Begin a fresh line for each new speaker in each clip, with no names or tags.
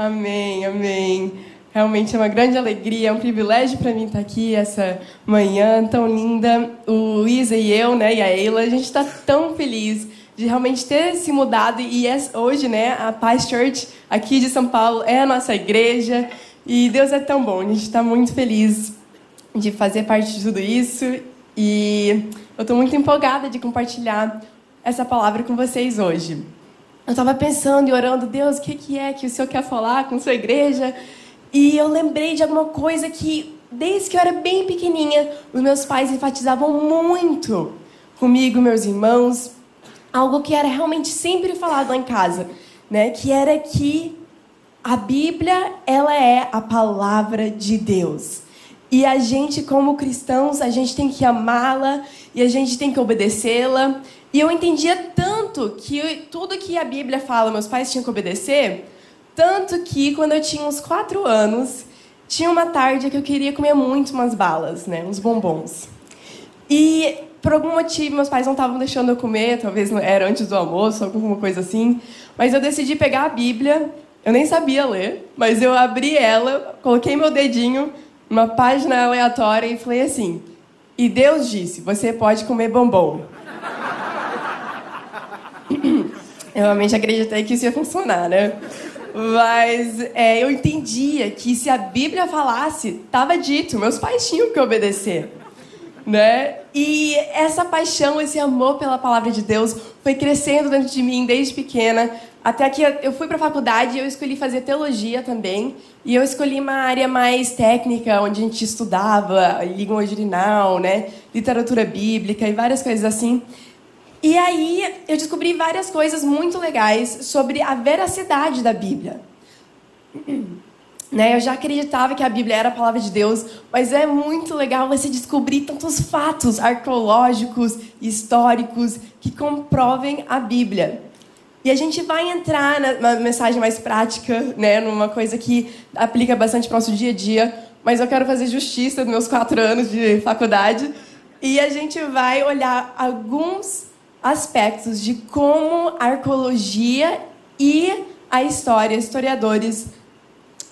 Amém, amém. Realmente é uma grande alegria, é um privilégio para mim estar aqui essa manhã tão linda. O Luísa e eu, né, e a Eila, a gente está tão feliz de realmente ter se mudado e hoje, né, a Paz Church aqui de São Paulo é a nossa igreja e Deus é tão bom. A gente está muito feliz de fazer parte de tudo isso e eu estou muito empolgada de compartilhar essa palavra com vocês hoje. Eu estava pensando e orando, Deus, o que, que é que o Senhor quer falar com sua igreja? E eu lembrei de alguma coisa que, desde que eu era bem pequenininha, os meus pais enfatizavam muito comigo, meus irmãos, algo que era realmente sempre falado lá em casa, né? Que era que a Bíblia, ela é a palavra de Deus. E a gente, como cristãos, a gente tem que amá-la e a gente tem que obedecê-la. E eu entendia tanto que tudo que a Bíblia fala, meus pais tinham que obedecer, tanto que quando eu tinha uns quatro anos, tinha uma tarde que eu queria comer muito umas balas, né, uns bombons. E por algum motivo meus pais não estavam deixando eu comer, talvez era antes do almoço, alguma coisa assim. Mas eu decidi pegar a Bíblia. Eu nem sabia ler, mas eu abri ela, coloquei meu dedinho uma página aleatória e falei assim: E Deus disse: Você pode comer bombom. Eu realmente acreditei que isso ia funcionar, né? Mas é, eu entendia que se a Bíblia falasse, estava dito, meus pais tinham que obedecer. Né? E essa paixão, esse amor pela palavra de Deus foi crescendo dentro de mim desde pequena. Até que eu fui para a faculdade e eu escolhi fazer teologia também. E eu escolhi uma área mais técnica, onde a gente estudava língua original, né? literatura bíblica e várias coisas assim. E aí eu descobri várias coisas muito legais sobre a veracidade da Bíblia. Né? Eu já acreditava que a Bíblia era a palavra de Deus, mas é muito legal você descobrir tantos fatos arqueológicos, históricos, que comprovem a Bíblia. E a gente vai entrar na mensagem mais prática, né, numa coisa que aplica bastante para o nosso dia a dia, mas eu quero fazer justiça nos meus quatro anos de faculdade. E a gente vai olhar alguns aspectos de como a arqueologia e a história, historiadores,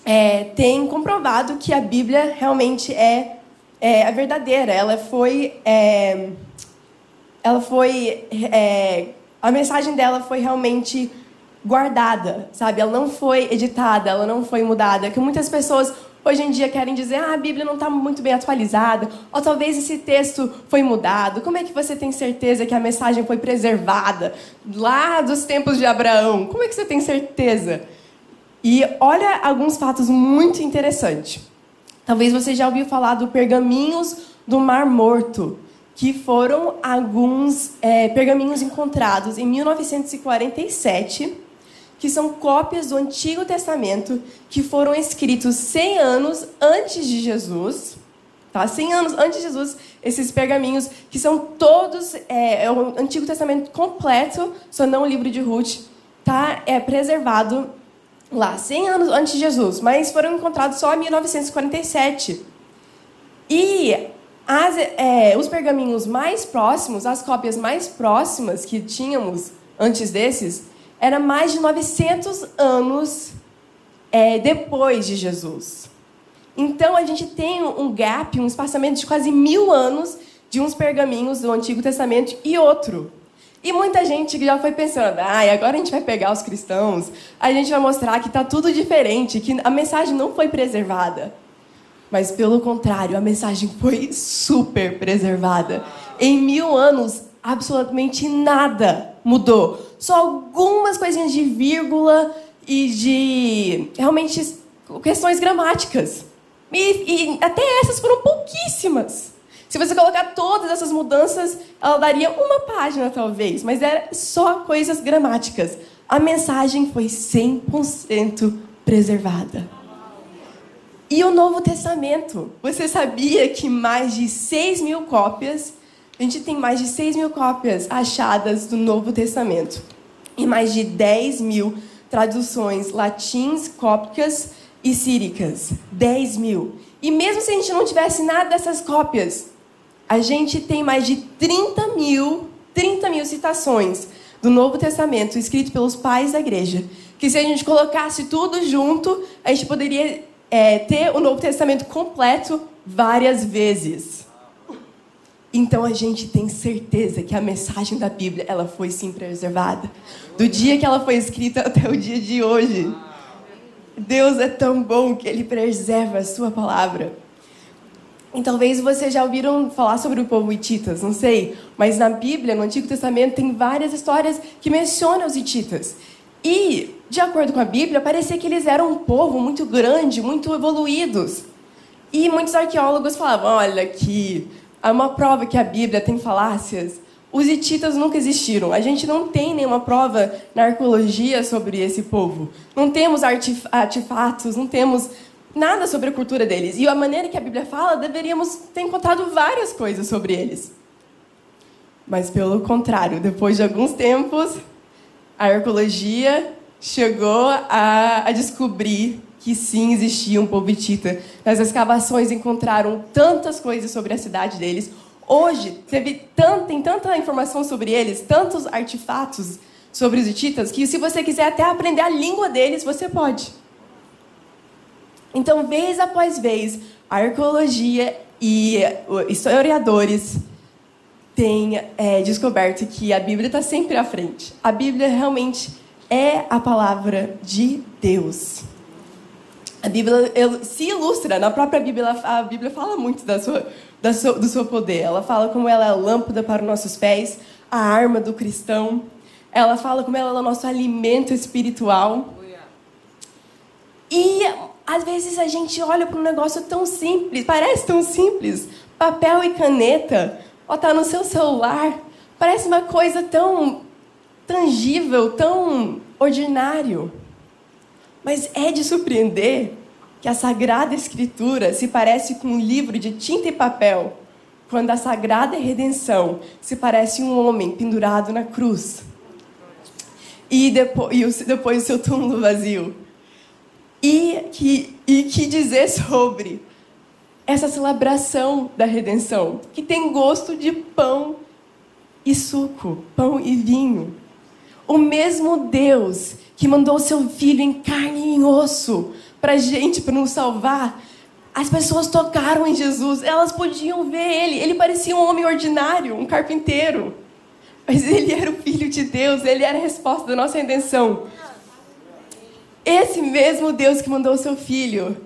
é, têm comprovado que a Bíblia realmente é, é a verdadeira. Ela foi, é, ela foi é, a mensagem dela foi realmente guardada, sabe? Ela não foi editada, ela não foi mudada. Que muitas pessoas hoje em dia querem dizer, ah, a Bíblia não está muito bem atualizada, ou talvez esse texto foi mudado. Como é que você tem certeza que a mensagem foi preservada lá dos tempos de Abraão? Como é que você tem certeza? E olha alguns fatos muito interessantes. Talvez você já ouviu falar do pergaminhos do Mar Morto que foram alguns é, pergaminhos encontrados em 1947, que são cópias do Antigo Testamento, que foram escritos 100 anos antes de Jesus. Tá? 100 anos antes de Jesus, esses pergaminhos, que são todos, é, é o Antigo Testamento completo, só não o livro de Ruth, tá? é preservado lá, 100 anos antes de Jesus, mas foram encontrados só em 1947. E as, é, os pergaminhos mais próximos, as cópias mais próximas que tínhamos antes desses, era mais de 900 anos é, depois de Jesus. Então a gente tem um gap, um espaçamento de quase mil anos de uns pergaminhos do Antigo Testamento e outro. E muita gente já foi pensando, ah, agora a gente vai pegar os cristãos, a gente vai mostrar que está tudo diferente, que a mensagem não foi preservada. Mas, pelo contrário, a mensagem foi super preservada. Em mil anos, absolutamente nada mudou. Só algumas coisinhas de vírgula e de realmente questões gramáticas. E, e até essas foram pouquíssimas. Se você colocar todas essas mudanças, ela daria uma página talvez, mas era só coisas gramáticas. A mensagem foi 100% preservada. E o Novo Testamento? Você sabia que mais de 6 mil cópias, a gente tem mais de 6 mil cópias achadas do Novo Testamento. E mais de 10 mil traduções latins, cópicas e síricas. 10 mil. E mesmo se a gente não tivesse nada dessas cópias, a gente tem mais de 30 mil, 30 mil citações do Novo Testamento escrito pelos pais da igreja que se a gente colocasse tudo junto, a gente poderia é, ter o Novo Testamento completo várias vezes. Então a gente tem certeza que a mensagem da Bíblia ela foi sim preservada. Do dia que ela foi escrita até o dia de hoje. Deus é tão bom que ele preserva a sua palavra. E talvez vocês já ouviram falar sobre o povo hititas, não sei, mas na Bíblia, no Antigo Testamento, tem várias histórias que mencionam os hititas. E, de acordo com a Bíblia, parecia que eles eram um povo muito grande, muito evoluídos. E muitos arqueólogos falavam: olha, que há uma prova que a Bíblia tem falácias. Os hititas nunca existiram. A gente não tem nenhuma prova na arqueologia sobre esse povo. Não temos artefatos, não temos nada sobre a cultura deles. E a maneira que a Bíblia fala, deveríamos ter encontrado várias coisas sobre eles. Mas, pelo contrário, depois de alguns tempos, a arqueologia chegou a, a descobrir que sim existia um povo hitita. Nas escavações encontraram tantas coisas sobre a cidade deles. Hoje, teve tanta, tem tanta informação sobre eles, tantos artefatos sobre os hititas, que se você quiser até aprender a língua deles, você pode. Então, vez após vez, a arqueologia e historiadores têm é, descoberto que a Bíblia está sempre à frente. A Bíblia realmente é a palavra de Deus. A Bíblia se ilustra, na própria Bíblia, a Bíblia fala muito da sua, da sua, do seu poder. Ela fala como ela é a lâmpada para os nossos pés, a arma do cristão. Ela fala como ela é o nosso alimento espiritual. E às vezes a gente olha para um negócio tão simples, parece tão simples, papel e caneta, ou tá no seu celular, parece uma coisa tão tangível, tão ordinário. Mas é de surpreender que a Sagrada Escritura se parece com um livro de tinta e papel, quando a Sagrada Redenção se parece um homem pendurado na cruz. E depois, e depois o seu túmulo vazio. E que, e que dizer sobre essa celebração da redenção, que tem gosto de pão e suco, pão e vinho. O mesmo Deus que mandou seu filho em carne e em osso para gente, para nos salvar. As pessoas tocaram em Jesus, elas podiam ver ele. Ele parecia um homem ordinário, um carpinteiro. Mas ele era o filho de Deus, ele era a resposta da nossa redenção. Esse mesmo Deus que mandou seu filho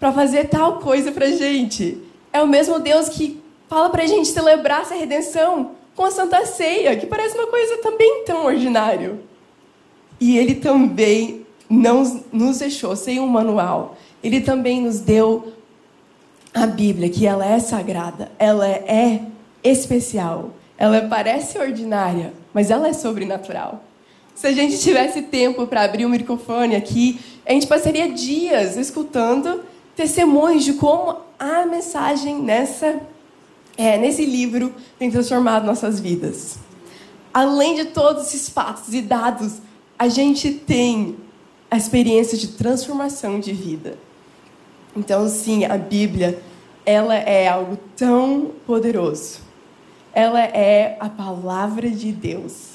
para fazer tal coisa para gente é o mesmo Deus que fala para a gente celebrar essa redenção com a Santa Ceia, que parece uma coisa também tão ordinária. E ele também não nos deixou sem um manual. Ele também nos deu a Bíblia, que ela é sagrada, ela é especial, ela parece ordinária, mas ela é sobrenatural. Se a gente tivesse tempo para abrir o microfone aqui, a gente passaria dias escutando testemunhos de como a mensagem nessa, é, nesse livro tem transformado nossas vidas. Além de todos esses fatos e dados, a gente tem a experiência de transformação de vida. Então, sim, a Bíblia, ela é algo tão poderoso. Ela é a palavra de Deus.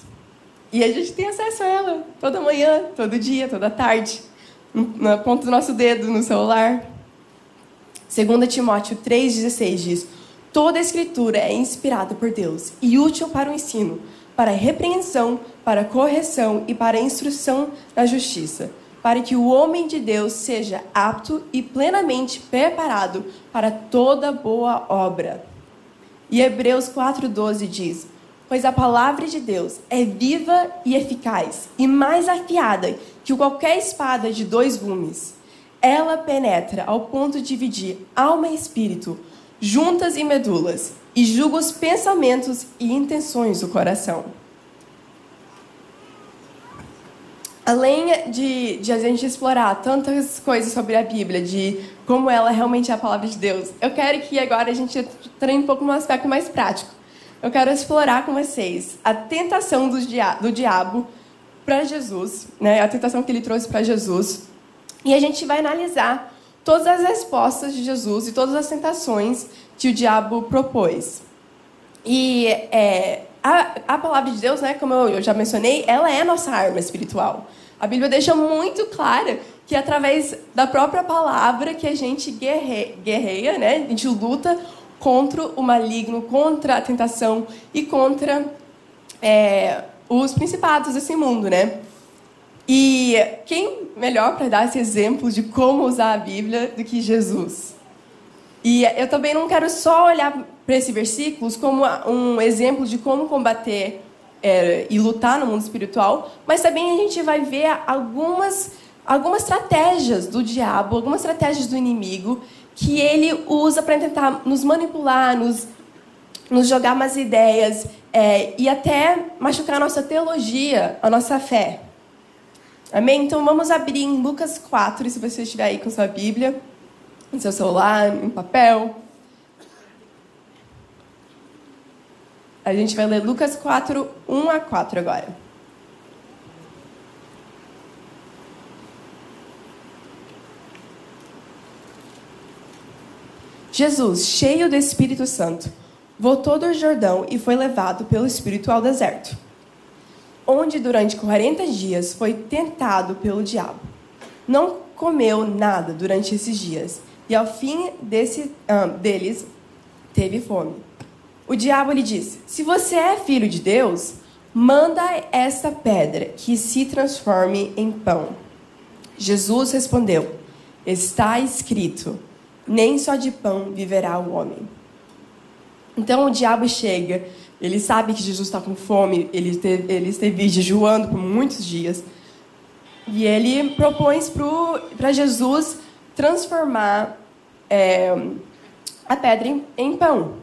E a gente tem acesso a ela toda manhã, todo dia, toda tarde, na ponta do nosso dedo, no celular. 2 Timóteo 3,16 diz: Toda a escritura é inspirada por Deus e útil para o ensino, para a repreensão, para a correção e para a instrução na justiça, para que o homem de Deus seja apto e plenamente preparado para toda boa obra. E Hebreus 4,12 diz: Pois a palavra de Deus é viva e eficaz, e mais afiada que qualquer espada de dois gumes. Ela penetra ao ponto de dividir alma e espírito, juntas e medulas, e julga os pensamentos e intenções do coração. Além de, de a gente explorar tantas coisas sobre a Bíblia, de como ela realmente é a palavra de Deus, eu quero que agora a gente entre um pouco no aspecto mais prático eu quero explorar com vocês a tentação do, dia do diabo para Jesus, né? a tentação que ele trouxe para Jesus. E a gente vai analisar todas as respostas de Jesus e todas as tentações que o diabo propôs. E é, a, a, palavra de Deus, né, como eu, eu já mencionei, ela é a nossa arma espiritual. A Bíblia deixa muito clara que é através da própria palavra que a gente guerre, guerreia, né? A gente luta contra o maligno, contra a tentação e contra é, os principados desse mundo, né? E quem melhor para dar esse exemplo de como usar a Bíblia do que Jesus? E eu também não quero só olhar para esses versículos como um exemplo de como combater é, e lutar no mundo espiritual, mas também a gente vai ver algumas, algumas estratégias do diabo, algumas estratégias do inimigo que ele usa para tentar nos manipular, nos, nos jogar umas ideias é, e até machucar a nossa teologia, a nossa fé. Amém? Então vamos abrir em Lucas 4, se você estiver aí com sua Bíblia, no seu celular, em papel. A gente vai ler Lucas 4, 1 a 4 agora. Jesus, cheio do Espírito Santo, voltou do Jordão e foi levado pelo Espírito ao deserto onde durante 40 dias foi tentado pelo diabo. Não comeu nada durante esses dias e ao fim desse, um, deles teve fome. O diabo lhe disse: Se você é filho de Deus, manda esta pedra que se transforme em pão. Jesus respondeu: Está escrito: Nem só de pão viverá o homem. Então o diabo chega ele sabe que Jesus está com fome, ele esteve, ele esteve jejuando por muitos dias. E ele propõe para Jesus transformar é, a pedra em, em pão.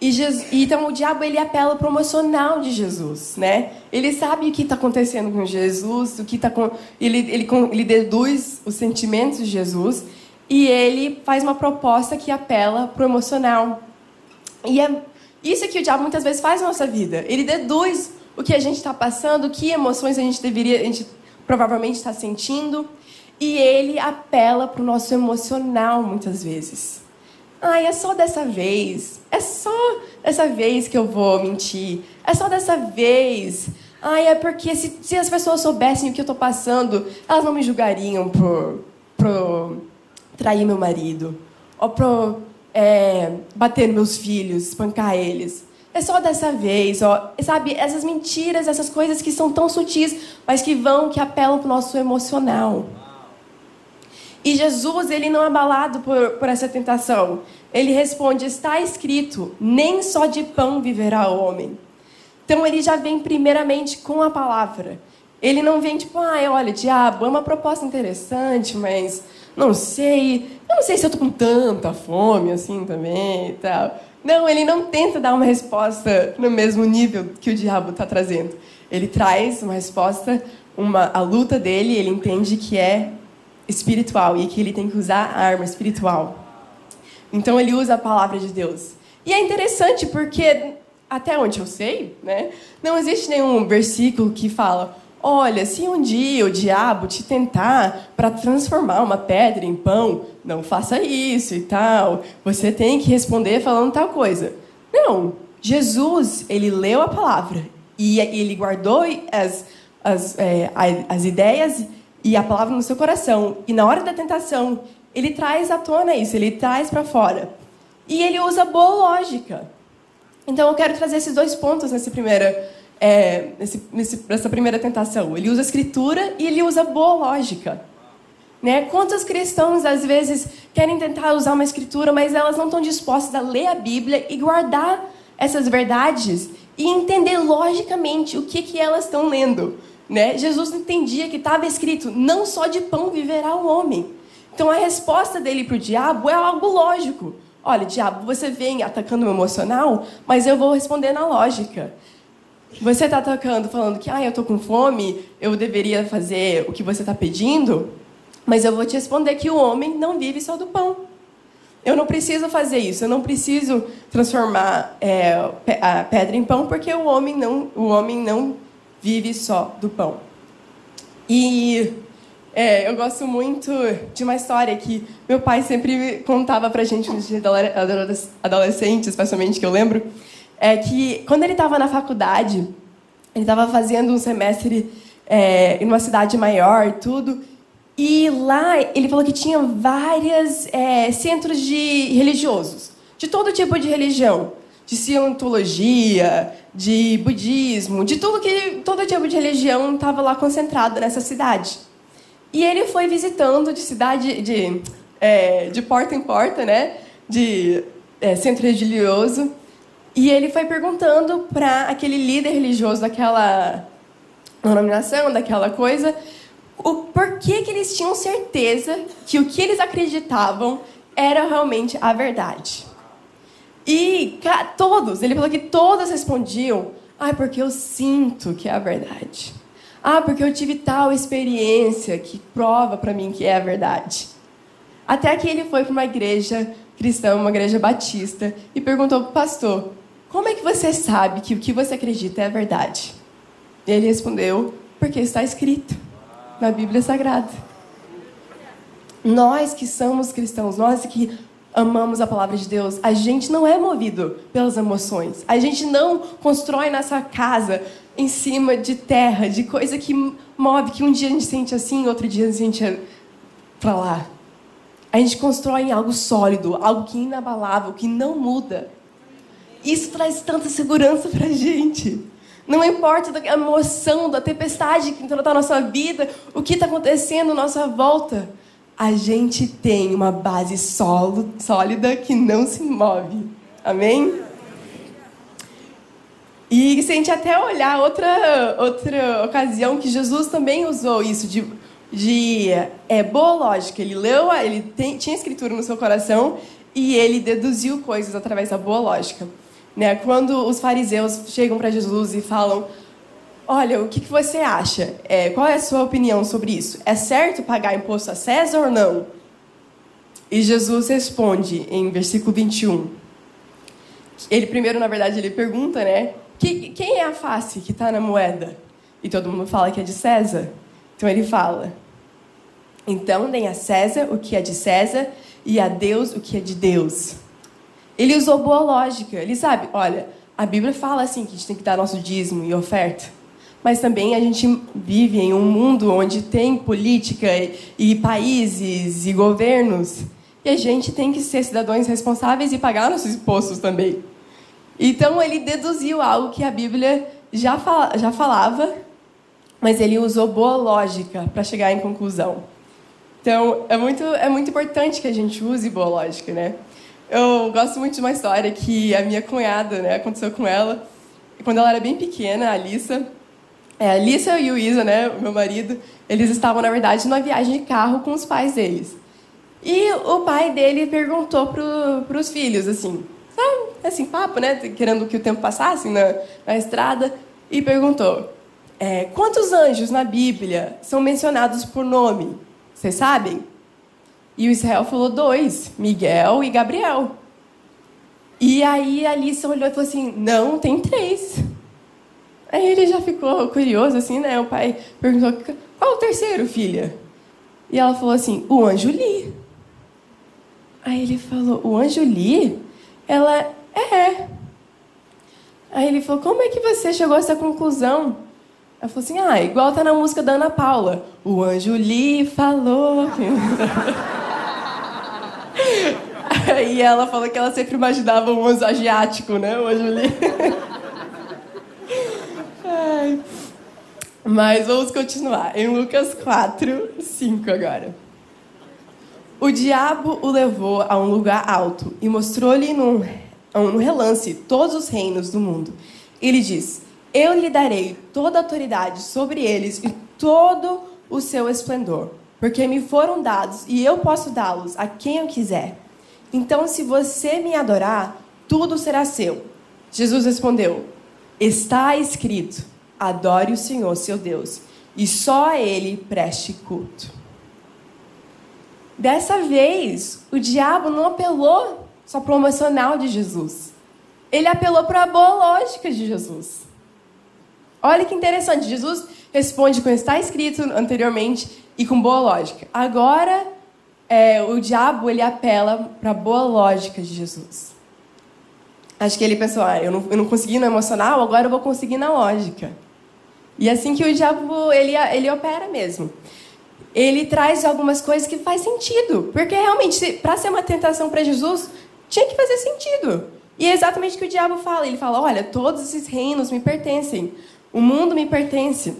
E Jesus, então o diabo ele apela para o emocional de Jesus, né? Ele sabe o que está acontecendo com Jesus, o que está com ele, ele, ele deduz os sentimentos de Jesus e ele faz uma proposta que apela para o emocional. E é isso é que o diabo muitas vezes faz na nossa vida. Ele deduz o que a gente está passando, que emoções a gente deveria, a gente provavelmente está sentindo, e ele apela para o nosso emocional muitas vezes. Ai, é só dessa vez. É só dessa vez que eu vou mentir. É só dessa vez. Ai, é porque se, se as pessoas soubessem o que eu estou passando, elas não me julgariam por, por trair meu marido. Ou por é, bater nos meus filhos, espancar eles. É só dessa vez, ó, sabe? Essas mentiras, essas coisas que são tão sutis, mas que vão, que apelam para o nosso emocional. E Jesus, ele não é abalado por, por essa tentação. Ele responde: está escrito, nem só de pão viverá o homem. Então ele já vem primeiramente com a palavra. Ele não vem tipo, ah, olha, diabo, é uma proposta interessante, mas não sei, eu não sei se eu tô com tanta fome assim também e tal. Não, ele não tenta dar uma resposta no mesmo nível que o diabo está trazendo. Ele traz uma resposta, uma, a luta dele, ele entende que é espiritual e que ele tem que usar a arma espiritual. Então ele usa a palavra de Deus. E é interessante porque, até onde eu sei, né, não existe nenhum versículo que fala Olha, se um dia o diabo te tentar para transformar uma pedra em pão, não faça isso e tal. Você tem que responder falando tal coisa. Não. Jesus, ele leu a palavra e ele guardou as, as, é, as ideias e a palavra no seu coração. E na hora da tentação, ele traz à tona isso, ele traz para fora. E ele usa boa lógica. Então eu quero trazer esses dois pontos nessa primeira é, nesse, nesse, nessa primeira tentação. Ele usa a escritura e ele usa boa lógica. Né? Quantos cristãos, às vezes, querem tentar usar uma escritura, mas elas não estão dispostas a ler a Bíblia e guardar essas verdades e entender logicamente o que, que elas estão lendo. Né? Jesus entendia que estava escrito: não só de pão viverá o homem. Então a resposta dele para o diabo é algo lógico. Olha, diabo, você vem atacando o emocional, mas eu vou responder na lógica. Você está atacando, falando que ah, eu estou com fome, eu deveria fazer o que você está pedindo, mas eu vou te responder que o homem não vive só do pão. Eu não preciso fazer isso, eu não preciso transformar é, a pedra em pão, porque o homem não, o homem não vive só do pão. E é, eu gosto muito de uma história que meu pai sempre contava para gente nos dias adolescentes, especialmente que eu lembro, é que quando ele estava na faculdade, ele estava fazendo um semestre é, em uma cidade maior e tudo. E lá ele falou que tinha vários é, centros de religiosos, de todo tipo de religião, de cientologia, de budismo, de tudo que todo tipo de religião estava lá concentrado nessa cidade. E ele foi visitando de cidade, de, é, de porta em porta, né, de é, centro religioso, e ele foi perguntando para aquele líder religioso daquela denominação, daquela coisa, o porquê que eles tinham certeza que o que eles acreditavam era realmente a verdade. E todos, ele falou que todos respondiam: ah, porque eu sinto que é a verdade. Ah, porque eu tive tal experiência que prova para mim que é a verdade. Até que ele foi para uma igreja cristã, uma igreja batista, e perguntou para o pastor: Como é que você sabe que o que você acredita é a verdade? E ele respondeu: Porque está escrito na Bíblia Sagrada. Nós que somos cristãos, nós que amamos a palavra de Deus, a gente não é movido pelas emoções. A gente não constrói nossa casa em cima de terra, de coisa que move, que um dia a gente sente assim, outro dia a gente sente para lá. A gente constrói em algo sólido, algo que é inabalável, que não muda. Isso traz tanta segurança para gente. Não importa a emoção, da tempestade que entrou na nossa vida, o que está acontecendo à nossa volta. A gente tem uma base sólida que não se move. Amém? E se a gente até olhar outra, outra ocasião que Jesus também usou isso de, de é, boa lógica. Ele leu, ele tem, tinha escritura no seu coração e ele deduziu coisas através da boa lógica. Né? Quando os fariseus chegam para Jesus e falam: Olha, o que, que você acha? É, qual é a sua opinião sobre isso? É certo pagar imposto a César ou não? E Jesus responde em versículo 21. Ele primeiro, na verdade, ele pergunta, né? Que, quem é a face que está na moeda? E todo mundo fala que é de César. Então ele fala: Então deem a César o que é de César e a Deus o que é de Deus. Ele usou boa lógica. Ele sabe, olha, a Bíblia fala assim que a gente tem que dar nosso dízimo e oferta. Mas também a gente vive em um mundo onde tem política e, países e governos. E a gente tem que ser cidadãos responsáveis e pagar nossos impostos também. Então ele deduziu algo que a Bíblia já, já falava, mas ele usou boa lógica para chegar em conclusão. Então é muito, é muito importante que a gente use boa lógica, né? Eu gosto muito de uma história que a minha cunhada, né, aconteceu com ela. Quando ela era bem pequena, a Alissa, é, a Alissa e o Isa, né, o meu marido, eles estavam, na verdade, numa viagem de carro com os pais deles. E o pai dele perguntou para os filhos, assim, sabe, assim, papo, né, querendo que o tempo passasse na, na estrada, e perguntou, é, quantos anjos na Bíblia são mencionados por nome? Vocês sabem? E o Israel falou dois, Miguel e Gabriel. E aí a Alissa olhou e falou assim: não, tem três. Aí ele já ficou curioso, assim, né? O pai perguntou: qual o terceiro, filha? E ela falou assim: o anjo Li. Aí ele falou: o anjo Li? Ela é. Aí ele falou: como é que você chegou a essa conclusão? Ela falou assim: ah, igual tá na música da Ana Paula. O anjo Li falou. E ela falou que ela sempre imaginava um anjo asiático, né? O anjo ali. Mas vamos continuar. Em Lucas 4, 5 agora. O diabo o levou a um lugar alto e mostrou-lhe num, num relance todos os reinos do mundo. Ele diz: Eu lhe darei toda a autoridade sobre eles e todo o seu esplendor, porque me foram dados e eu posso dá-los a quem eu quiser. Então, se você me adorar, tudo será seu. Jesus respondeu: Está escrito: adore o Senhor, seu Deus, e só a Ele preste culto. Dessa vez, o diabo não apelou só para o emocional de Jesus. Ele apelou para a boa lógica de Jesus. Olha que interessante, Jesus responde com está escrito anteriormente e com boa lógica. Agora é, o diabo ele apela para a boa lógica de Jesus. Acho que ele pensou, ah, eu não, eu não consegui no emocional, agora eu vou conseguir na lógica. E assim que o diabo ele, ele opera mesmo. Ele traz algumas coisas que faz sentido, porque realmente para ser uma tentação para Jesus tinha que fazer sentido. E é exatamente o que o diabo fala. Ele fala: olha, todos esses reinos me pertencem, o mundo me pertence.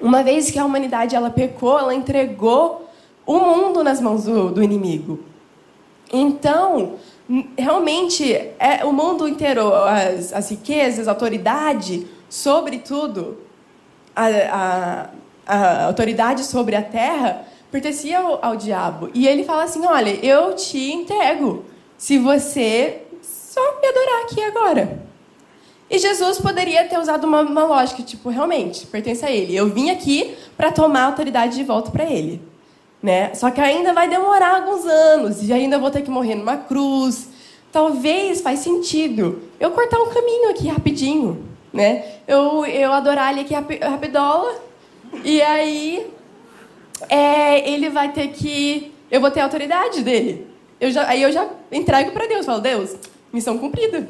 Uma vez que a humanidade ela pecou, ela entregou o mundo nas mãos do, do inimigo. Então, realmente, é, o mundo inteiro, as, as riquezas, a autoridade, sobretudo, a, a, a, autoridade sobre a terra, pertencia ao, ao diabo. E ele fala assim: olha, eu te entrego se você só me adorar aqui agora. E Jesus poderia ter usado uma, uma lógica, tipo, realmente, pertence a ele. Eu vim aqui para tomar a autoridade de volta para ele. Né? Só que ainda vai demorar alguns anos e ainda vou ter que morrer numa cruz. Talvez faz sentido eu cortar um caminho aqui rapidinho, né? Eu, eu adorar ele aqui rapidola e aí é, ele vai ter que eu vou ter a autoridade dele. Eu já, aí eu já entrego para Deus, falo Deus, missão cumprida.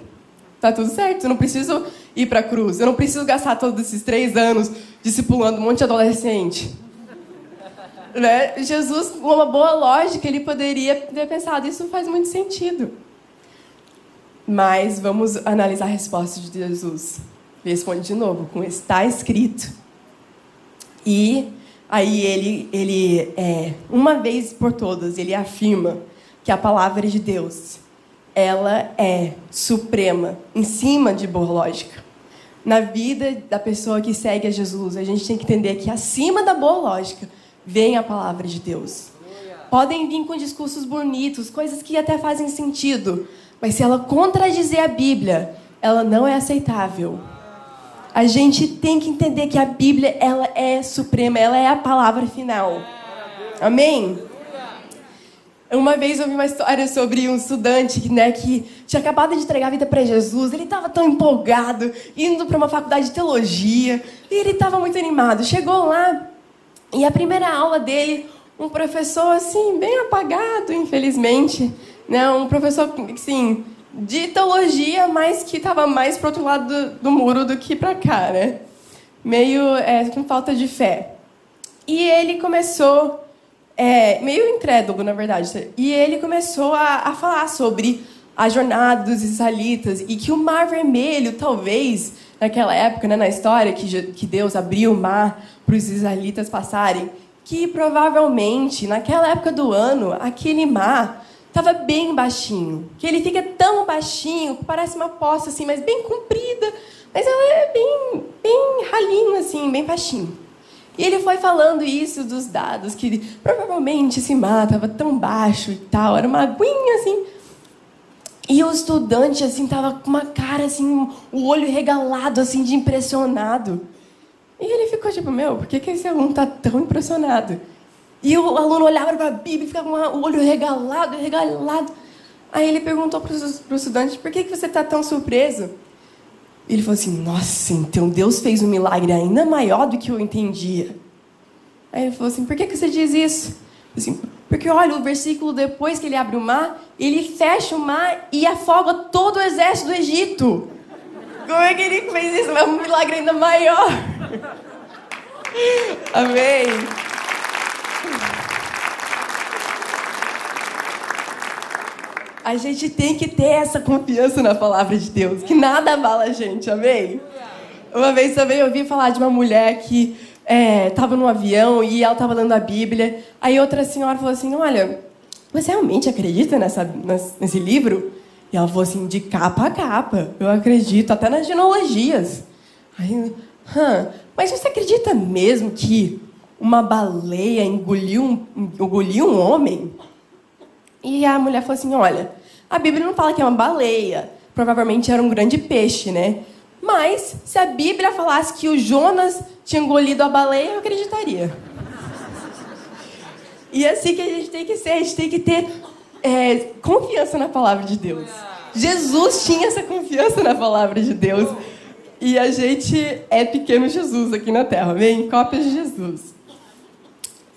Tá tudo certo, eu não preciso ir para a cruz. Eu não preciso gastar todos esses três anos discipulando um monte de adolescente. Né? Jesus, com uma boa lógica, ele poderia ter pensado, isso faz muito sentido. Mas vamos analisar a resposta de Jesus. Ele responde de novo, com está escrito. E aí ele, ele é, uma vez por todas, ele afirma que a palavra de Deus ela é suprema, em cima de boa lógica. Na vida da pessoa que segue a Jesus, a gente tem que entender que acima da boa lógica vem a palavra de Deus. Podem vir com discursos bonitos, coisas que até fazem sentido, mas se ela contradizer a Bíblia, ela não é aceitável. A gente tem que entender que a Bíblia ela é suprema, ela é a palavra final. Amém? Uma vez eu vi uma história sobre um estudante né, que tinha acabado de entregar a vida para Jesus. Ele estava tão empolgado, indo para uma faculdade de teologia, e ele estava muito animado. Chegou lá e a primeira aula dele, um professor assim, bem apagado, infelizmente, né, um professor assim, de teologia, mas que estava mais para outro lado do, do, muro do que para cá, né? Meio é, com falta de fé. E ele começou é, meio incrédulo, na verdade. E ele começou a, a falar sobre a jornada dos israelitas e que o Mar Vermelho, talvez, naquela época, né, na história, que, que Deus abriu o mar para os israelitas passarem, que provavelmente, naquela época do ano, aquele mar estava bem baixinho. Que ele fica tão baixinho, que parece uma poça assim, mas bem comprida, mas ela é bem, bem ralinho, assim, bem baixinho. E ele foi falando isso dos dados, que provavelmente esse mar estava tão baixo e tal, era uma aguinha assim. E o estudante, assim, tava com uma cara, assim, o olho regalado, assim, de impressionado. E ele ficou tipo, meu, por que, que esse aluno tá tão impressionado? E o aluno olhava para a Bíblia e ficava com o olho regalado, regalado. Aí ele perguntou para o estudante, por que, que você está tão surpreso? Ele falou assim: Nossa, então Deus fez um milagre ainda maior do que eu entendia. Aí ele falou assim: Por que, que você diz isso? Assim, porque olha, o versículo depois que ele abre o mar, ele fecha o mar e afoga todo o exército do Egito. Como é que ele fez isso? É um milagre ainda maior. Amém. A gente tem que ter essa confiança na palavra de Deus, que nada abala a gente, amém? Uma vez também eu ouvi falar de uma mulher que estava é, num avião e ela estava lendo a Bíblia. Aí outra senhora falou assim: Olha, você realmente acredita nessa, nesse livro? E ela falou assim: De capa a capa, eu acredito, até nas genealogias. Aí, Hã, mas você acredita mesmo que uma baleia engoliu um, engoliu um homem? E a mulher falou assim: Olha, a Bíblia não fala que é uma baleia. Provavelmente era um grande peixe, né? Mas, se a Bíblia falasse que o Jonas tinha engolido a baleia, eu acreditaria. E é assim que a gente tem que ser, a gente tem que ter é, confiança na palavra de Deus. Jesus tinha essa confiança na palavra de Deus. E a gente é pequeno Jesus aqui na Terra, amém? Cópias de Jesus.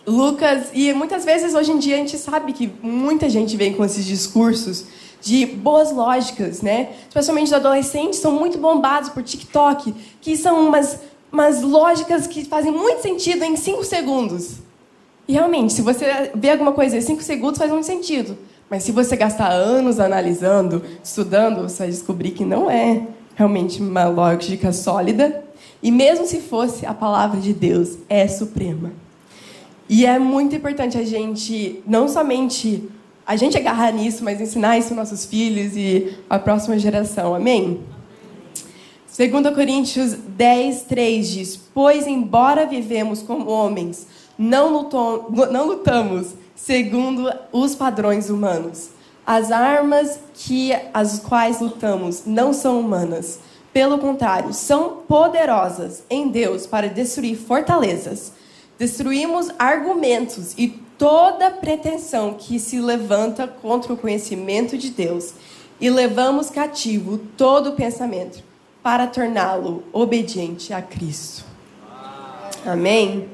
Lucas, e muitas vezes hoje em dia a gente sabe que muita gente vem com esses discursos de boas lógicas, né? Especialmente os adolescentes são muito bombados por TikTok, que são umas umas lógicas que fazem muito sentido em cinco segundos. E realmente, se você vê alguma coisa em cinco segundos, faz muito sentido. Mas se você gastar anos analisando, estudando, você vai descobrir que não é realmente uma lógica sólida. E mesmo se fosse, a palavra de Deus é suprema. E é muito importante a gente não somente a gente agarrar nisso, mas ensinar isso aos nossos filhos e à próxima geração. Amém? 2 Coríntios 10, 3 diz: Pois, embora vivemos como homens, não, não lutamos segundo os padrões humanos. As armas que as quais lutamos não são humanas. Pelo contrário, são poderosas em Deus para destruir fortalezas. Destruímos argumentos e toda pretensão que se levanta contra o conhecimento de Deus e levamos cativo todo pensamento para torná-lo obediente a Cristo. Amém?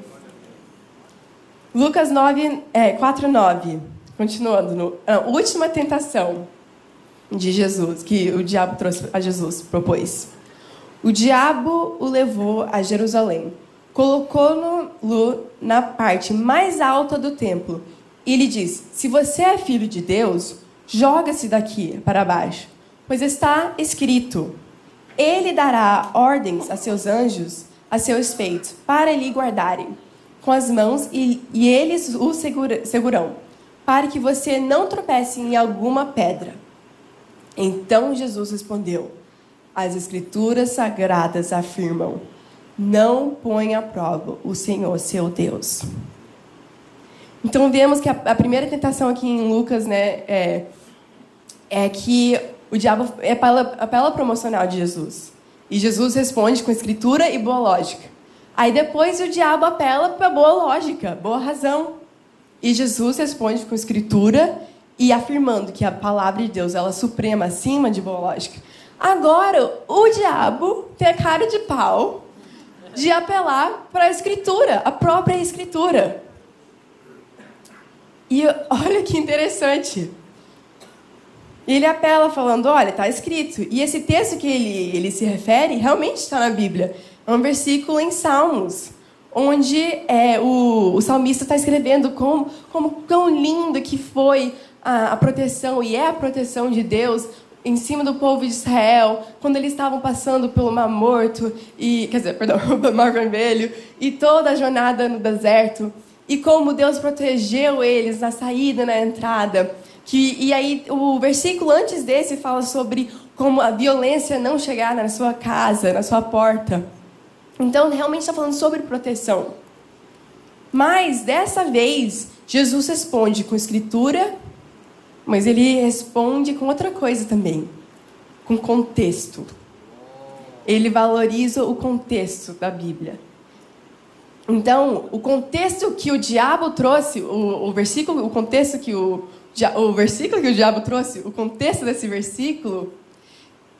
Lucas 9, é, 4, 9. Continuando. No, a última tentação de Jesus, que o diabo trouxe a Jesus, propôs. O diabo o levou a Jerusalém, colocou-no na parte mais alta do templo e lhe disse: Se você é filho de Deus, joga-se daqui para baixo, pois está escrito: Ele dará ordens a seus anjos a seu respeito, para lhe guardarem com as mãos e, e eles o segura, segurarão, para que você não tropece em alguma pedra. Então Jesus respondeu: As Escrituras sagradas afirmam: Não põe à prova o Senhor seu Deus. Então vemos que a, a primeira tentação aqui em Lucas, né, é, é que o diabo é apela, apela promocional de Jesus. E Jesus responde com escritura e boa lógica. Aí depois o diabo apela para boa lógica, boa razão. E Jesus responde com escritura e afirmando que a palavra de Deus ela é suprema acima de boa lógica. Agora, o diabo tem a cara de pau de apelar para a escritura, a própria escritura. E olha que interessante. Ele apela falando, olha, está escrito. E esse texto que ele, ele se refere realmente está na Bíblia. É um versículo em Salmos, onde é, o, o salmista está escrevendo como, como tão lindo que foi a, a proteção, e é a proteção de Deus em cima do povo de Israel, quando eles estavam passando pelo Mar Morto, e, quer dizer, perdão, pelo Mar Vermelho, e toda a jornada no deserto, e como Deus protegeu eles na saída, na entrada. Que, e aí, o versículo antes desse fala sobre como a violência não chegar na sua casa, na sua porta. Então, realmente está falando sobre proteção. Mas, dessa vez, Jesus responde com escritura, mas ele responde com outra coisa também com contexto. Ele valoriza o contexto da Bíblia. Então, o contexto que o diabo trouxe, o, o versículo, o contexto que o, o versículo que o diabo trouxe, o contexto desse versículo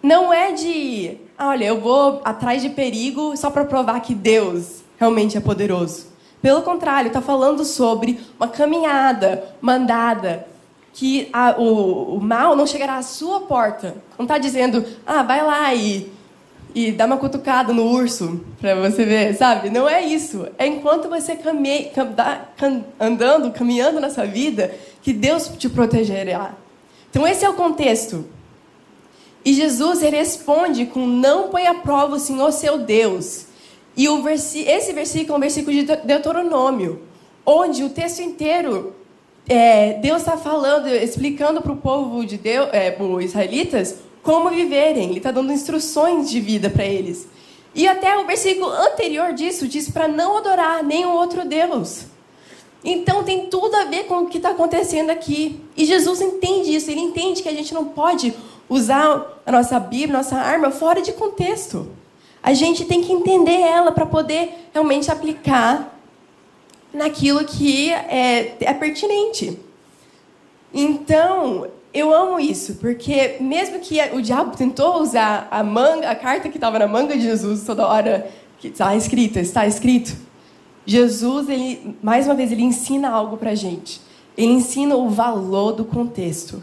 não é de, olha, eu vou atrás de perigo só para provar que Deus realmente é poderoso. Pelo contrário, está falando sobre uma caminhada mandada, que a, o, o, mal não chegará à sua porta. Não está dizendo, ah, vai lá e, e dá uma cutucada no urso para você ver, sabe? Não é isso. É enquanto você cam, cam, andando, caminhando na sua vida, que Deus te protegerá. Então, esse é o contexto. E Jesus responde com: Não põe à prova o Senhor seu Deus. E o versi esse versículo é um versículo de Deuteronômio, onde o texto inteiro, é, Deus está falando, explicando para o povo de Deus, é, os israelitas, como viverem. Ele está dando instruções de vida para eles. E até o versículo anterior disso diz para não adorar nenhum outro Deus. Então tem tudo a ver com o que está acontecendo aqui. E Jesus entende isso, ele entende que a gente não pode usar a nossa Bíblia, nossa arma, fora de contexto. A gente tem que entender ela para poder realmente aplicar naquilo que é, é pertinente. Então, eu amo isso, porque mesmo que o diabo tentou usar a manga, a carta que estava na manga de Jesus toda hora, que está escrita, está escrito, Jesus, ele, mais uma vez, ele ensina algo para gente. Ele ensina o valor do contexto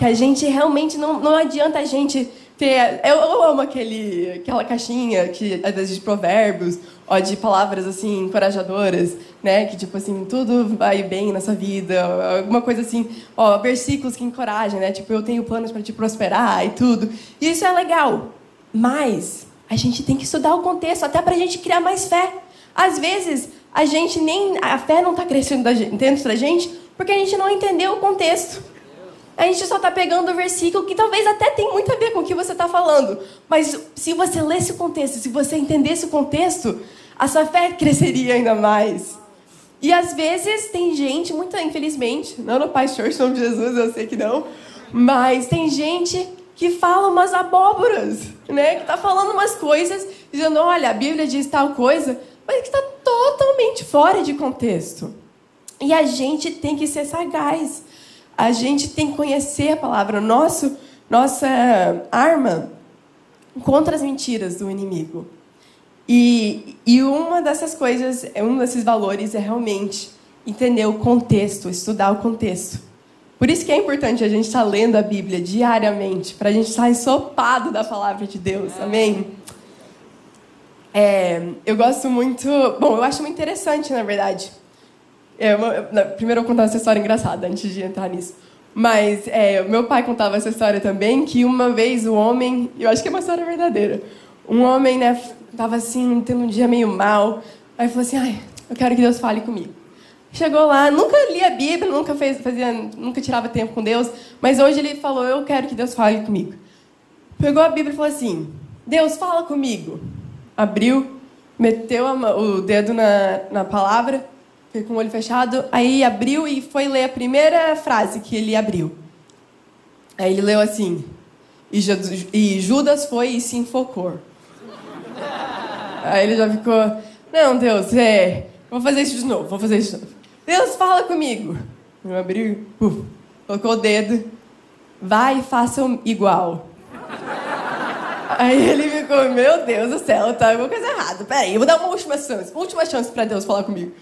que a gente realmente não, não adianta a gente ter. Eu, eu amo aquele, aquela caixinha que às vezes de provérbios ó, de palavras assim encorajadoras, né? Que tipo assim tudo vai bem nessa vida, alguma coisa assim, ó, versículos que encorajam, né? Tipo eu tenho planos para te prosperar e tudo. E isso é legal, mas a gente tem que estudar o contexto até para a gente criar mais fé. Às vezes a gente nem a fé não está crescendo dentro da gente porque a gente não entendeu o contexto. A gente só está pegando o versículo que talvez até tem muito a ver com o que você está falando. Mas se você lesse o contexto, se você entendesse o contexto, a sua fé cresceria ainda mais. E às vezes tem gente, muita infelizmente, não no Pai Church, nome de Jesus, eu sei que não, mas tem gente que fala umas abóboras, né? Que está falando umas coisas, dizendo, olha, a Bíblia diz tal coisa, mas que está totalmente fora de contexto. E a gente tem que ser sagaz. A gente tem que conhecer a palavra. Nosso, nossa arma contra as mentiras do inimigo. E, e uma dessas coisas, um desses valores é realmente entender o contexto, estudar o contexto. Por isso que é importante a gente estar lendo a Bíblia diariamente, para a gente estar ensopado da palavra de Deus. Amém? É, eu gosto muito. Bom, eu acho muito interessante, na verdade, é uma, primeiro eu vou contar essa história engraçada antes de entrar nisso. Mas é, meu pai contava essa história também, que uma vez o homem, eu acho que é uma história verdadeira, um homem, né, tava assim, tendo um dia meio mal, aí falou assim, ai, eu quero que Deus fale comigo. Chegou lá, nunca lia a Bíblia, nunca fez, fazia, nunca tirava tempo com Deus, mas hoje ele falou, eu quero que Deus fale comigo. Pegou a Bíblia e falou assim, Deus, fala comigo. Abriu, meteu a, o dedo na, na palavra, com o olho fechado. Aí abriu e foi ler a primeira frase que ele abriu. Aí ele leu assim: E Judas foi e se enfocou. Aí ele já ficou: Não, Deus, é. Vou fazer isso de novo, vou fazer isso de novo. Deus, fala comigo. Eu abri, colocou o dedo. Vai e faça igual. Aí ele ficou: Meu Deus do céu, tá alguma coisa errada. Peraí, eu vou dar uma última chance. Última chance para Deus falar comigo.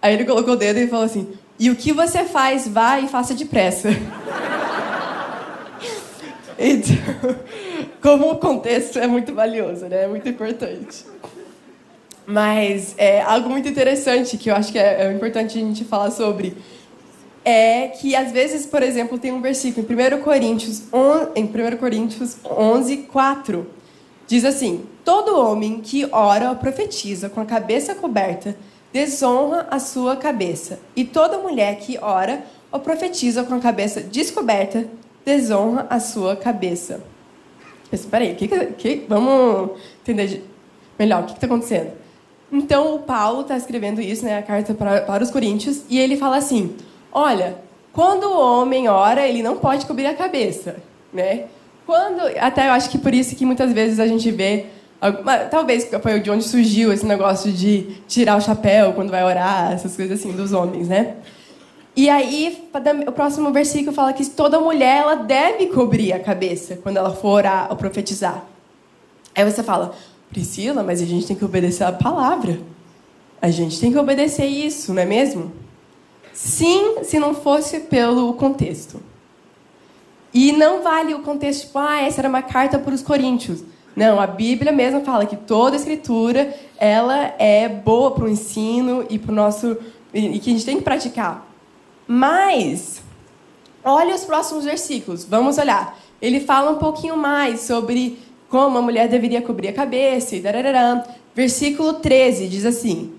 Aí ele colocou o dedo e falou assim: E o que você faz, vá e faça depressa. então, como o contexto é muito valioso, né? É muito importante. Mas é, algo muito interessante que eu acho que é, é importante a gente falar sobre é que às vezes, por exemplo, tem um versículo em 1 Coríntios, on, em 1 Coríntios 11, 4, diz assim: Todo homem que ora ou profetiza com a cabeça coberta desonra a sua cabeça. E toda mulher que ora ou profetiza com a cabeça descoberta desonra a sua cabeça. Espera aí, que, que, vamos entender melhor o que está acontecendo. Então, o Paulo está escrevendo isso, né, a carta para, para os coríntios, e ele fala assim: olha, quando o homem ora, ele não pode cobrir a cabeça, né? Quando, até eu acho que por isso que muitas vezes a gente vê Talvez foi de onde surgiu esse negócio de tirar o chapéu quando vai orar, essas coisas assim, dos homens, né? E aí, o próximo versículo fala que toda mulher ela deve cobrir a cabeça quando ela for orar ou profetizar. Aí você fala, Priscila, mas a gente tem que obedecer a palavra. A gente tem que obedecer isso, não é mesmo? Sim, se não fosse pelo contexto. E não vale o contexto, tipo, ah, essa era uma carta para os coríntios. Não, a Bíblia mesmo fala que toda escritura ela é boa para o ensino e para o nosso e que a gente tem que praticar. Mas olha os próximos versículos. Vamos olhar. Ele fala um pouquinho mais sobre como a mulher deveria cobrir a cabeça e darararã. Versículo 13 diz assim: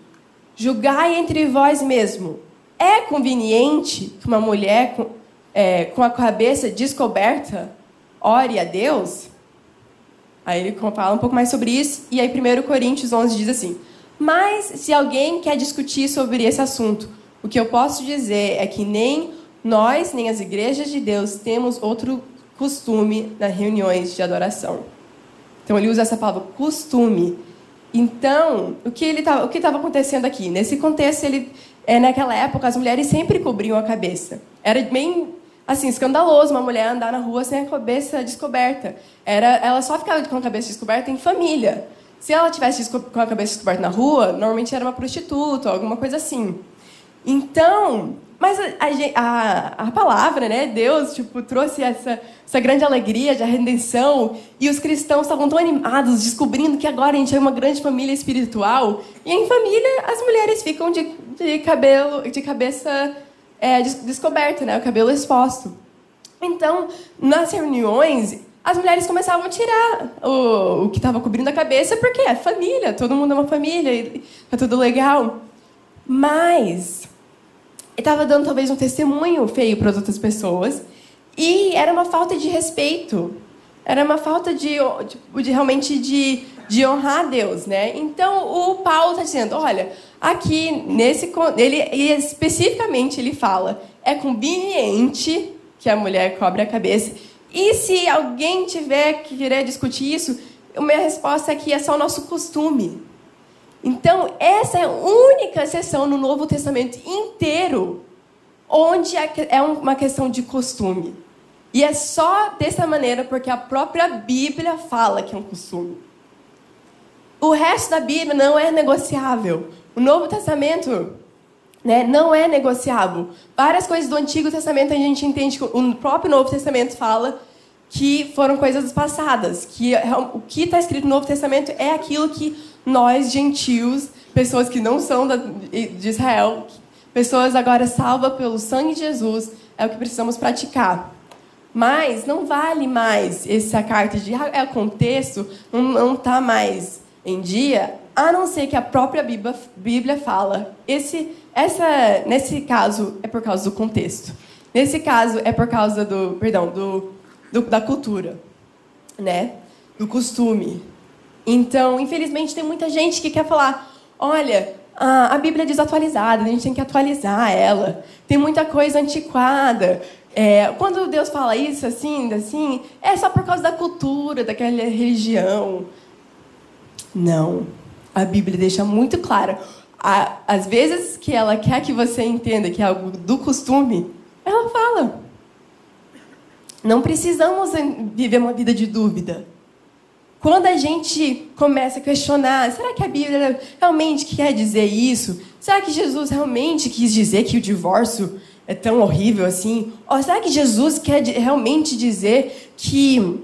Julgai entre vós mesmo. É conveniente que uma mulher com, é, com a cabeça descoberta ore a Deus? Aí ele fala um pouco mais sobre isso, e aí 1 Coríntios 11 diz assim: Mas se alguém quer discutir sobre esse assunto, o que eu posso dizer é que nem nós, nem as igrejas de Deus temos outro costume nas reuniões de adoração. Então ele usa essa palavra costume. Então, o que que estava acontecendo aqui? Nesse contexto, ele é, naquela época as mulheres sempre cobriam a cabeça. Era bem assim, escandaloso uma mulher andar na rua sem a cabeça descoberta. Era, ela só ficava com a cabeça descoberta em família. Se ela tivesse com a cabeça descoberta na rua, normalmente era uma prostituta alguma coisa assim. Então, mas a, a, a, palavra, né, Deus, tipo, trouxe essa, essa grande alegria de redenção e os cristãos estavam tão animados, descobrindo que agora a gente é uma grande família espiritual. E em família, as mulheres ficam de, de cabelo, de cabeça é, descoberta, né, o cabelo exposto. Então, nas reuniões, as mulheres começavam a tirar o, o que estava cobrindo a cabeça, porque é família, todo mundo é uma família, e tá tudo legal. Mas estava dando talvez um testemunho feio para as outras pessoas e era uma falta de respeito, era uma falta de, de, de realmente de, de honrar Deus, né? Então o Paulo está dizendo, olha, aqui nesse ele especificamente ele fala é conveniente que a mulher cobre a cabeça e se alguém tiver que querer discutir isso, a minha resposta aqui é só o nosso costume. Então, essa é a única sessão no Novo Testamento inteiro onde é, é uma questão de costume. E é só dessa maneira porque a própria Bíblia fala que é um costume. O resto da Bíblia não é negociável. O Novo Testamento né, não é negociável. Várias coisas do Antigo Testamento a gente entende que o próprio Novo Testamento fala que foram coisas passadas, que é o que está escrito no Novo Testamento é aquilo que nós, gentios, pessoas que não são de Israel, pessoas agora salvas pelo sangue de Jesus, é o que precisamos praticar. Mas não vale mais essa carta de ah, é contexto, não está mais em dia, a não ser que a própria Bíblia, Bíblia fala. Esse, essa, nesse caso, é por causa do contexto. Nesse caso, é por causa do, perdão, do, do, da cultura, né? Do costume. Então, infelizmente, tem muita gente que quer falar: olha, a Bíblia é desatualizada, a gente tem que atualizar ela. Tem muita coisa antiquada. É, quando Deus fala isso, assim, assim, é só por causa da cultura, daquela religião. Não. A Bíblia deixa muito claro. Às vezes que ela quer que você entenda que é algo do costume, ela fala. Não precisamos viver uma vida de dúvida. Quando a gente começa a questionar, será que a Bíblia realmente quer dizer isso? Será que Jesus realmente quis dizer que o divórcio é tão horrível assim? Ou será que Jesus quer realmente dizer que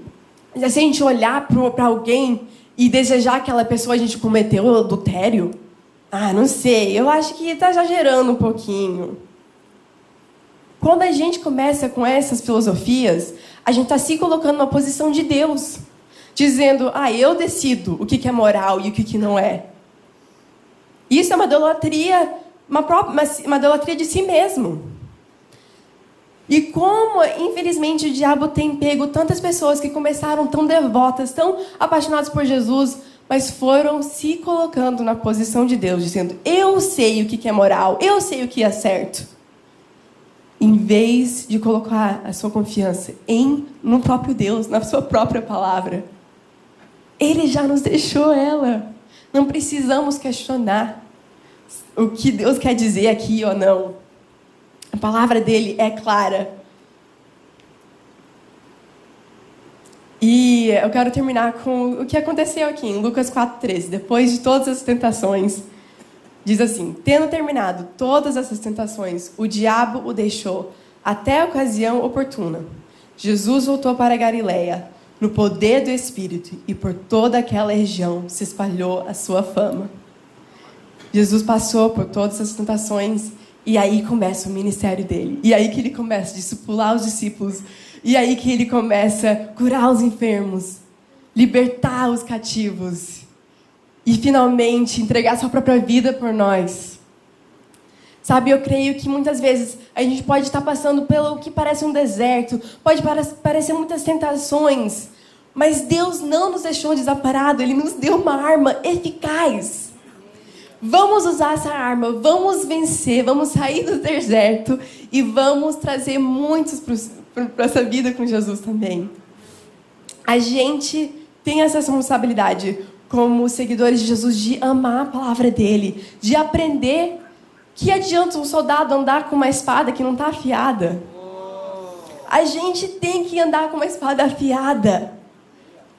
se a gente olhar para alguém e desejar aquela pessoa, a gente cometeu adultério? Ah, não sei, eu acho que está exagerando um pouquinho. Quando a gente começa com essas filosofias, a gente está se colocando numa posição de Deus dizendo, ah, eu decido o que é moral e o que não é. Isso é uma idolatria, uma, uma idolatria de si mesmo. E como, infelizmente, o diabo tem pego tantas pessoas que começaram tão devotas, tão apaixonadas por Jesus, mas foram se colocando na posição de Deus, dizendo: Eu sei o que é moral, eu sei o que é certo. Em vez de colocar a sua confiança em no próprio Deus, na sua própria palavra. Ele já nos deixou ela. Não precisamos questionar o que Deus quer dizer aqui ou não. A palavra dele é clara. E eu quero terminar com o que aconteceu aqui em Lucas 4,13. Depois de todas as tentações, diz assim: Tendo terminado todas essas tentações, o diabo o deixou até a ocasião oportuna. Jesus voltou para Galiléia no poder do Espírito, e por toda aquela região se espalhou a sua fama. Jesus passou por todas as tentações e aí começa o ministério dele. E aí que ele começa a discipular os discípulos. E aí que ele começa a curar os enfermos, libertar os cativos e finalmente entregar sua própria vida por nós. Sabe, eu creio que muitas vezes a gente pode estar passando pelo que parece um deserto, pode parecer muitas tentações, mas Deus não nos deixou desamparados, Ele nos deu uma arma eficaz. Vamos usar essa arma, vamos vencer, vamos sair do deserto e vamos trazer muitos para essa vida com Jesus também. A gente tem essa responsabilidade como seguidores de Jesus de amar a palavra dele, de aprender que adianta um soldado andar com uma espada que não está afiada? A gente tem que andar com uma espada afiada.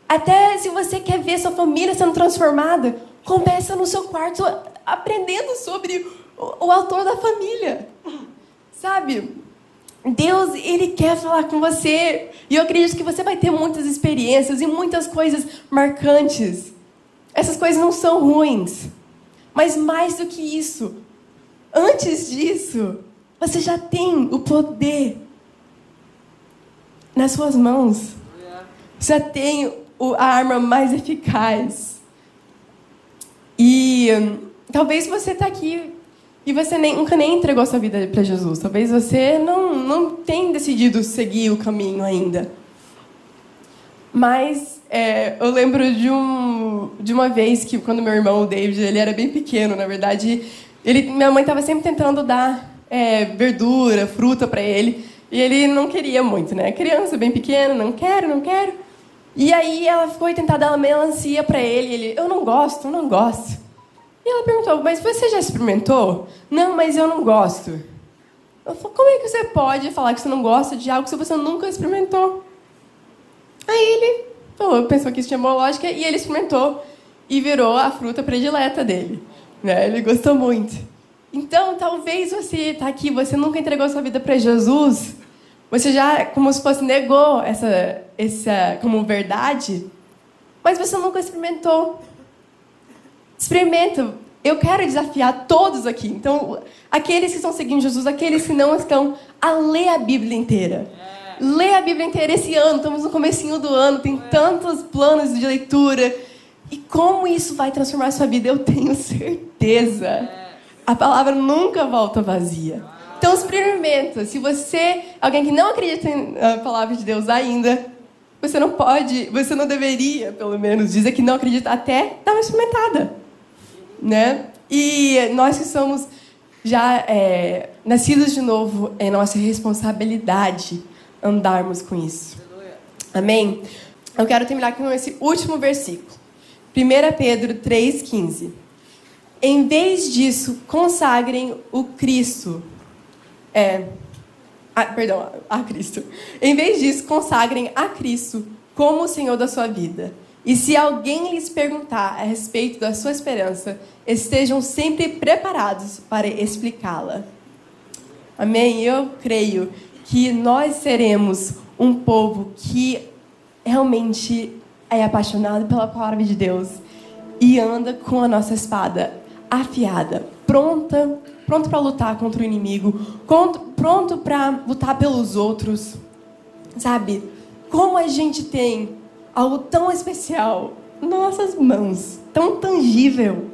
Até se você quer ver sua família sendo transformada, começa no seu quarto aprendendo sobre o, o autor da família. Sabe? Deus, Ele quer falar com você. E eu acredito que você vai ter muitas experiências e muitas coisas marcantes. Essas coisas não são ruins. Mas mais do que isso, antes disso, você já tem o poder nas suas mãos. Você já tem a arma mais eficaz. E hum, talvez você está aqui e você nem, nunca nem entregou sua vida para Jesus. Talvez você não, não tenha decidido seguir o caminho ainda. Mas é, eu lembro de, um, de uma vez que, quando meu irmão, o David, ele era bem pequeno, na verdade, ele, minha mãe estava sempre tentando dar é, verdura, fruta para ele, e ele não queria muito, né? Criança bem pequena, não quero, não quero. E aí ela foi tentar dar melancia para ele, ele, eu não gosto, eu não gosto. E ela perguntou, mas você já experimentou? Não, mas eu não gosto. Eu falei, como é que você pode falar que você não gosta de algo se você nunca experimentou? Aí ele falou, pensou que isso tinha boa lógica e ele experimentou e virou a fruta predileta dele. Né? Ele gostou muito. Então, talvez você está aqui, você nunca entregou sua vida para Jesus, você já, como se fosse, negou essa, essa como verdade, mas você nunca experimentou. Experimenta. Eu quero desafiar todos aqui. Então, aqueles que estão seguindo Jesus, aqueles que não estão, a ler a Bíblia inteira. Lê a Bíblia inteira esse ano, estamos no comecinho do ano, tem tantos planos de leitura. E como isso vai transformar a sua vida, eu tenho certeza. A palavra nunca volta vazia. Então experimenta. Se você é alguém que não acredita na palavra de Deus ainda, você não pode, você não deveria, pelo menos, dizer que não acredita até dar uma experimentada né? E nós que somos já é, nascidos de novo, é nossa responsabilidade andarmos com isso. Amém? Eu quero terminar com esse último versículo. 1 Pedro 3,15. Em vez disso, consagrem o Cristo. É, a, perdão, a Cristo. Em vez disso, consagrem a Cristo como o Senhor da sua vida e se alguém lhes perguntar a respeito da sua esperança, estejam sempre preparados para explicá-la. Amém? Eu creio que nós seremos um povo que realmente é apaixonado pela palavra de Deus e anda com a nossa espada afiada, pronta, pronto para lutar contra o inimigo, pronto para lutar pelos outros. Sabe? Como a gente tem algo tão especial nossas mãos, tão tangível.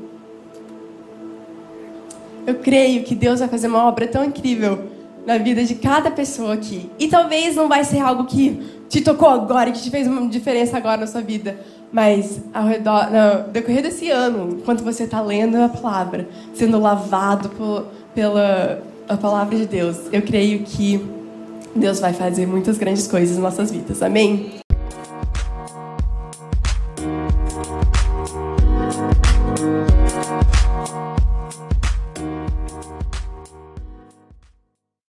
Eu creio que Deus vai fazer uma obra tão incrível na vida de cada pessoa aqui. E talvez não vai ser algo que te tocou agora, que te fez uma diferença agora na sua vida. Mas ao redor, no decorrer desse ano, enquanto você está lendo a palavra, sendo lavado por, pela a palavra de Deus, eu creio que Deus vai fazer muitas grandes coisas em nossas vidas. Amém?